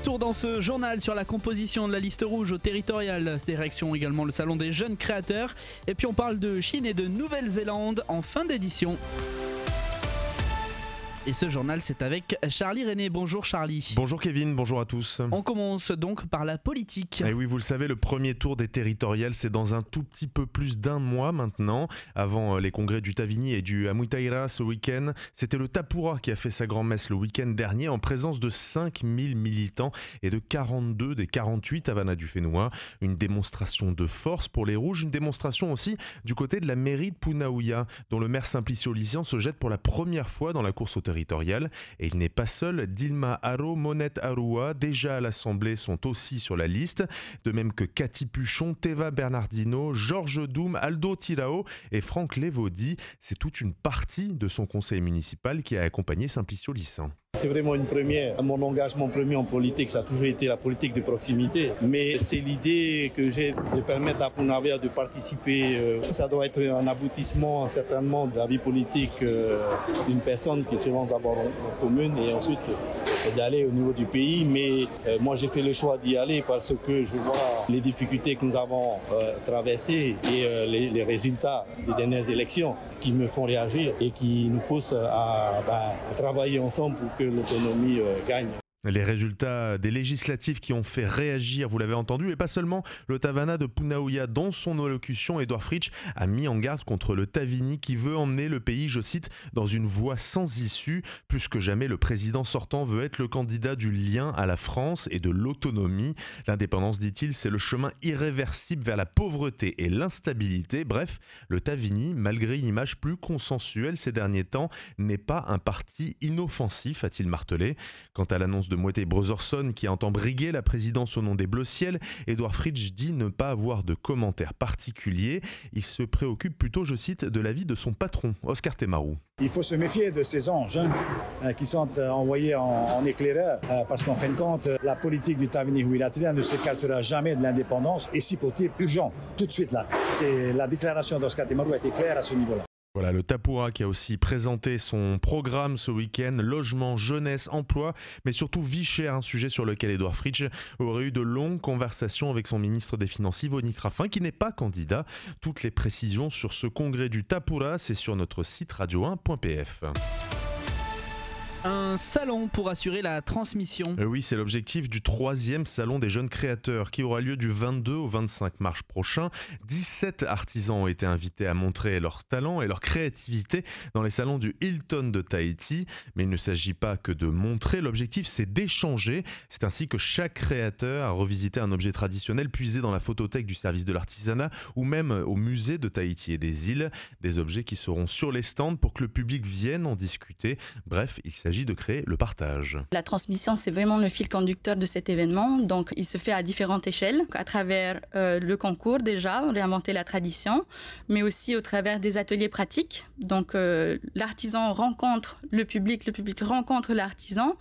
Retour dans ce journal sur la composition de la liste rouge au territorial, direction également le salon des jeunes créateurs. Et puis on parle de Chine et de Nouvelle-Zélande en fin d'édition. Et ce journal, c'est avec Charlie René. Bonjour Charlie. Bonjour Kevin, bonjour à tous. On commence donc par la politique. Et eh oui, vous le savez, le premier tour des territoriales, c'est dans un tout petit peu plus d'un mois maintenant. Avant euh, les congrès du Tavini et du Amutaira ce week-end, c'était le Tapura qui a fait sa grand-messe le week-end dernier en présence de 5000 militants et de 42 des 48 Havana du Fénois. Une démonstration de force pour les Rouges, une démonstration aussi du côté de la mairie de Punaouia, dont le maire Simplicio Lycien se jette pour la première fois dans la course au et il n'est pas seul. Dilma Haro, Monette Arua, déjà à l'Assemblée, sont aussi sur la liste. De même que Cathy Puchon, Teva Bernardino, Georges Doum, Aldo Tirao et Franck Lévaudy. C'est toute une partie de son conseil municipal qui a accompagné Simplicio Lissan. C'est vraiment une première. Mon engagement premier en politique, ça a toujours été la politique de proximité. Mais c'est l'idée que j'ai de permettre à Punavia de participer. Euh, ça doit être un aboutissement certainement de la vie politique euh, d'une personne qui se rend d'abord en commune et ensuite d'aller au niveau du pays. Mais euh, moi, j'ai fait le choix d'y aller parce que je vois les difficultés que nous avons traversées et les, résultats des dernières élections qui me font réagir et qui nous poussent à, travailler ensemble que l'autonomie euh, gagne. Les résultats des législatives qui ont fait réagir, vous l'avez entendu, et pas seulement le Tavana de Punaouia. Dans son allocution, Edouard Fritsch a mis en garde contre le Tavini qui veut emmener le pays, je cite, dans une voie sans issue. Plus que jamais, le président sortant veut être le candidat du lien à la France et de l'autonomie. L'indépendance, dit-il, c'est le chemin irréversible vers la pauvreté et l'instabilité. Bref, le Tavini, malgré une image plus consensuelle ces derniers temps, n'est pas un parti inoffensif, a-t-il martelé. Quant à l'annonce de Moët Brotherson qui entend briguer la présidence au nom des Bleus Ciel, Edouard Fritsch dit ne pas avoir de commentaires particuliers. Il se préoccupe plutôt, je cite, de l'avis de son patron, Oscar Temarou. Il faut se méfier de ces anges hein, euh, qui sont euh, envoyés en, éclaireur euh, parce qu'en fin de compte, la politique du Tavini Huilatria ne s'écartera jamais de l'indépendance et si possible urgent, tout de suite là. La déclaration d'Oscar Temarou a été claire à ce niveau-là. Voilà, le Tapura qui a aussi présenté son programme ce week-end, logement, jeunesse, emploi, mais surtout vie chère, un sujet sur lequel Edouard Fritsch aurait eu de longues conversations avec son ministre des Finances, Yvonne Raffin, qui n'est pas candidat. Toutes les précisions sur ce congrès du Tapura, c'est sur notre site radio1.pf. Un salon pour assurer la transmission. Euh, oui, c'est l'objectif du troisième salon des jeunes créateurs qui aura lieu du 22 au 25 mars prochain. 17 artisans ont été invités à montrer leur talent et leur créativité dans les salons du Hilton de Tahiti. Mais il ne s'agit pas que de montrer, l'objectif c'est d'échanger. C'est ainsi que chaque créateur a revisité un objet traditionnel puisé dans la photothèque du service de l'artisanat ou même au musée de Tahiti et des îles. Des objets qui seront sur les stands pour que le public vienne en discuter. Bref, il s'agit s'agit de créer le partage. La transmission, c'est vraiment le fil conducteur de cet événement. Donc, il se fait à différentes échelles, à travers euh, le concours déjà, réinventer la tradition, mais aussi au travers des ateliers pratiques. Donc, euh, l'artisan rencontre le public, le public rencontre l'artisan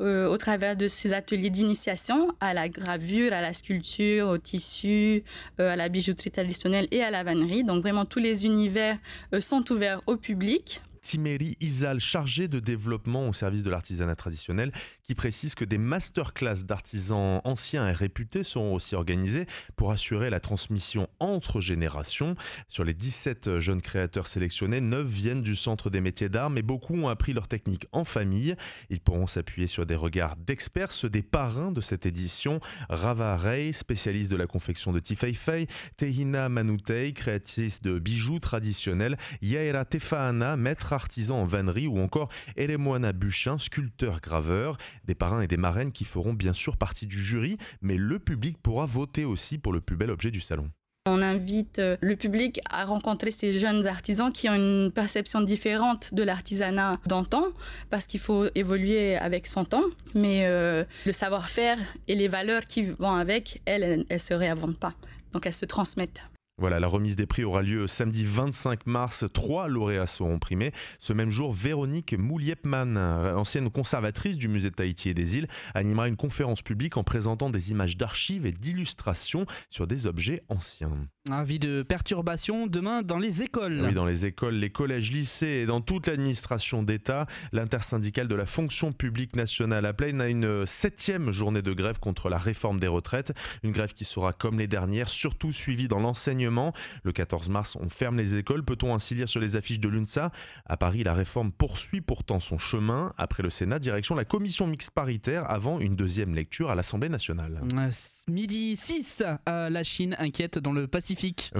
euh, au travers de ces ateliers d'initiation à la gravure, à la sculpture, au tissu, à la bijouterie traditionnelle et à la vannerie. Donc, vraiment, tous les univers sont ouverts au public Timéry Isal, chargé de développement au service de l'artisanat traditionnel, qui précise que des masterclass d'artisans anciens et réputés seront aussi organisés pour assurer la transmission entre générations. Sur les 17 jeunes créateurs sélectionnés, 9 viennent du Centre des métiers d'art, mais beaucoup ont appris leur technique en famille. Ils pourront s'appuyer sur des regards d'experts, ceux des parrains de cette édition. Rava Rey, spécialiste de la confection de Tifeifei, Tehina Manutei, créatrice de bijoux traditionnels, Yaera Tefaana, maître artisan en vannerie ou encore Elemoana Buchin, sculpteur-graveur. Des parrains et des marraines qui feront bien sûr partie du jury, mais le public pourra voter aussi pour le plus bel objet du salon. On invite euh, le public à rencontrer ces jeunes artisans qui ont une perception différente de l'artisanat d'antan, parce qu'il faut évoluer avec son temps, mais euh, le savoir-faire et les valeurs qui vont avec, elles, elles ne se réinventent pas. Donc elles se transmettent. Voilà, la remise des prix aura lieu samedi 25 mars. Trois lauréats seront primés. Ce même jour, Véronique Mouliepman, ancienne conservatrice du musée de Tahiti et des îles, animera une conférence publique en présentant des images d'archives et d'illustrations sur des objets anciens. Avis de perturbation demain dans les écoles. Oui, dans les écoles, les collèges, lycées et dans toute l'administration d'État, l'intersyndicale de la fonction publique nationale à une septième journée de grève contre la réforme des retraites. Une grève qui sera, comme les dernières, surtout suivie dans l'enseignement. Le 14 mars, on ferme les écoles. Peut-on ainsi lire sur les affiches de l'UNSA? À Paris, la réforme poursuit pourtant son chemin. Après le Sénat, direction la commission mixte paritaire avant une deuxième lecture à l'Assemblée nationale. Euh, midi 6, euh, la Chine inquiète dans le Pacifique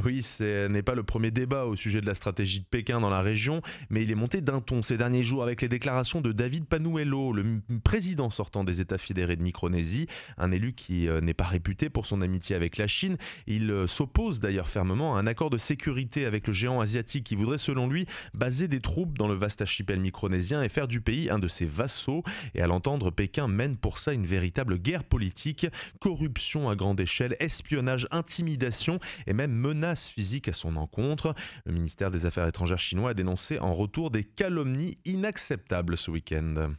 oui, ce n'est pas le premier débat au sujet de la stratégie de Pékin dans la région, mais il est monté d'un ton ces derniers jours avec les déclarations de David Panuelo, le président sortant des États fédérés de Micronésie, un élu qui euh, n'est pas réputé pour son amitié avec la Chine. Il euh, s'oppose d'ailleurs fermement à un accord de sécurité avec le géant asiatique qui voudrait, selon lui, baser des troupes dans le vaste archipel micronésien et faire du pays un de ses vassaux. Et à l'entendre, Pékin mène pour ça une véritable guerre politique, corruption à grande échelle, espionnage, intimidation et même menaces physiques à son encontre. Le ministère des Affaires étrangères chinois a dénoncé en retour des calomnies inacceptables ce week-end.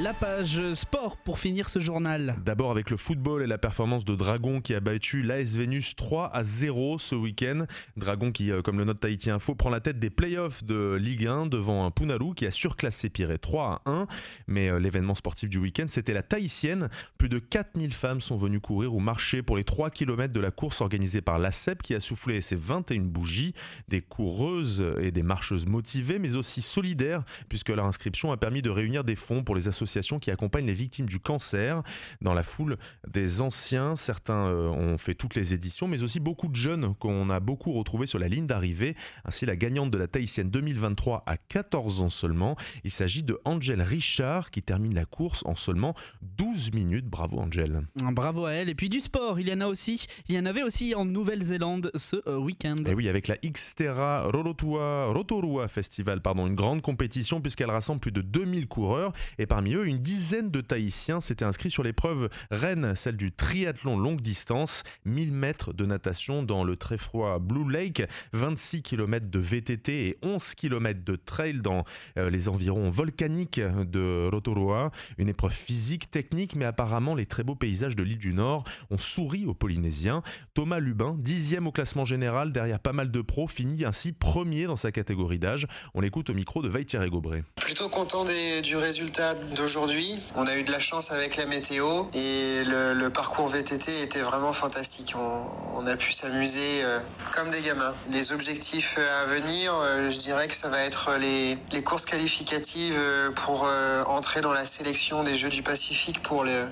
La page sport pour finir ce journal. D'abord avec le football et la performance de Dragon qui a battu l'AS Vénus 3 à 0 ce week-end. Dragon qui, euh, comme le note Tahiti Info, prend la tête des playoffs de Ligue 1 devant un Punaru qui a surclassé Piré 3 à 1. Mais euh, l'événement sportif du week-end, c'était la Tahitienne. Plus de 4000 femmes sont venues courir ou marcher pour les 3 km de la course organisée par l'ACEP qui a soufflé ses 21 bougies. Des coureuses et des marcheuses motivées mais aussi solidaires puisque leur inscription a permis de réunir des fonds pour les associations qui accompagne les victimes du cancer. Dans la foule des anciens, certains euh, ont fait toutes les éditions, mais aussi beaucoup de jeunes qu'on a beaucoup retrouvés sur la ligne d'arrivée. Ainsi, la gagnante de la Tahitienne 2023 à 14 ans seulement. Il s'agit de Angel Richard qui termine la course en seulement 12 minutes. Bravo Angel. Bravo à elle. Et puis du sport, il y en a aussi. Il y en avait aussi en Nouvelle-Zélande ce euh, week-end. Et oui, avec la Xterra Rorotua, Rotorua Festival, pardon, une grande compétition puisqu'elle rassemble plus de 2000 coureurs et parmi une dizaine de Tahitiens s'étaient inscrits sur l'épreuve reine, celle du triathlon longue distance, 1000 mètres de natation dans le très froid Blue Lake, 26 km de VTT et 11 km de trail dans euh, les environs volcaniques de Rotorua. Une épreuve physique, technique, mais apparemment les très beaux paysages de l'île du Nord ont souri aux Polynésiens. Thomas Lubin, dixième au classement général derrière pas mal de pros, finit ainsi premier dans sa catégorie d'âge. On l'écoute au micro de Vaïtiré Gobré. Plutôt content du résultat d'aujourd'hui. On a eu de la chance avec la météo et le, parcours VTT était vraiment fantastique. On, a pu s'amuser euh, comme des gamins. Les objectifs à venir, euh, je dirais que ça va être les, courses qualificatives euh, pour entrer dans la sélection des Jeux du Pacifique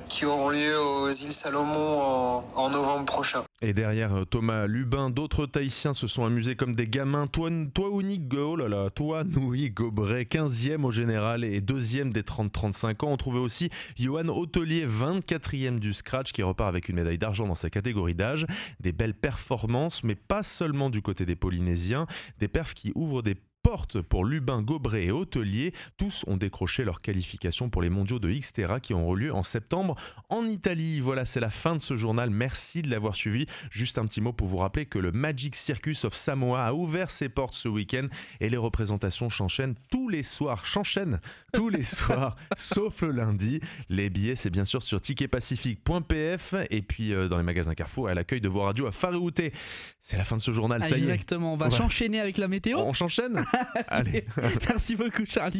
qui auront lieu aux îles Salomon en novembre prochain. Et derrière Thomas Lubin, d'autres Tahitiens se sont amusés comme des gamins. Toi Go, oh là là, Gobret, 15e au général et 2e des 30-35 ans. On trouvait aussi Johan Hôtelier, 24e du scratch, qui repart avec une médaille d'argent dans sa catégorie d'âge. Des belles performances, mais pas seulement du côté des Polynésiens. Des perfs qui ouvrent des porte pour Lubin, Gobret et Hôtelier. Tous ont décroché leur qualification pour les mondiaux de Xterra qui ont eu lieu en septembre en Italie. Voilà, c'est la fin de ce journal. Merci de l'avoir suivi. Juste un petit mot pour vous rappeler que le Magic Circus of Samoa a ouvert ses portes ce week-end et les représentations s'enchaînent tous les soirs. S'enchaînent tous les soirs, sauf le lundi. Les billets, c'est bien sûr sur ticketpacifique.pf et puis euh, dans les magasins Carrefour et à l'accueil de vos radios à Faréouté. C'est la fin de ce journal, ça y est. Exactement, on va s'enchaîner avec la météo. On s'enchaîne Merci beaucoup, Charlie.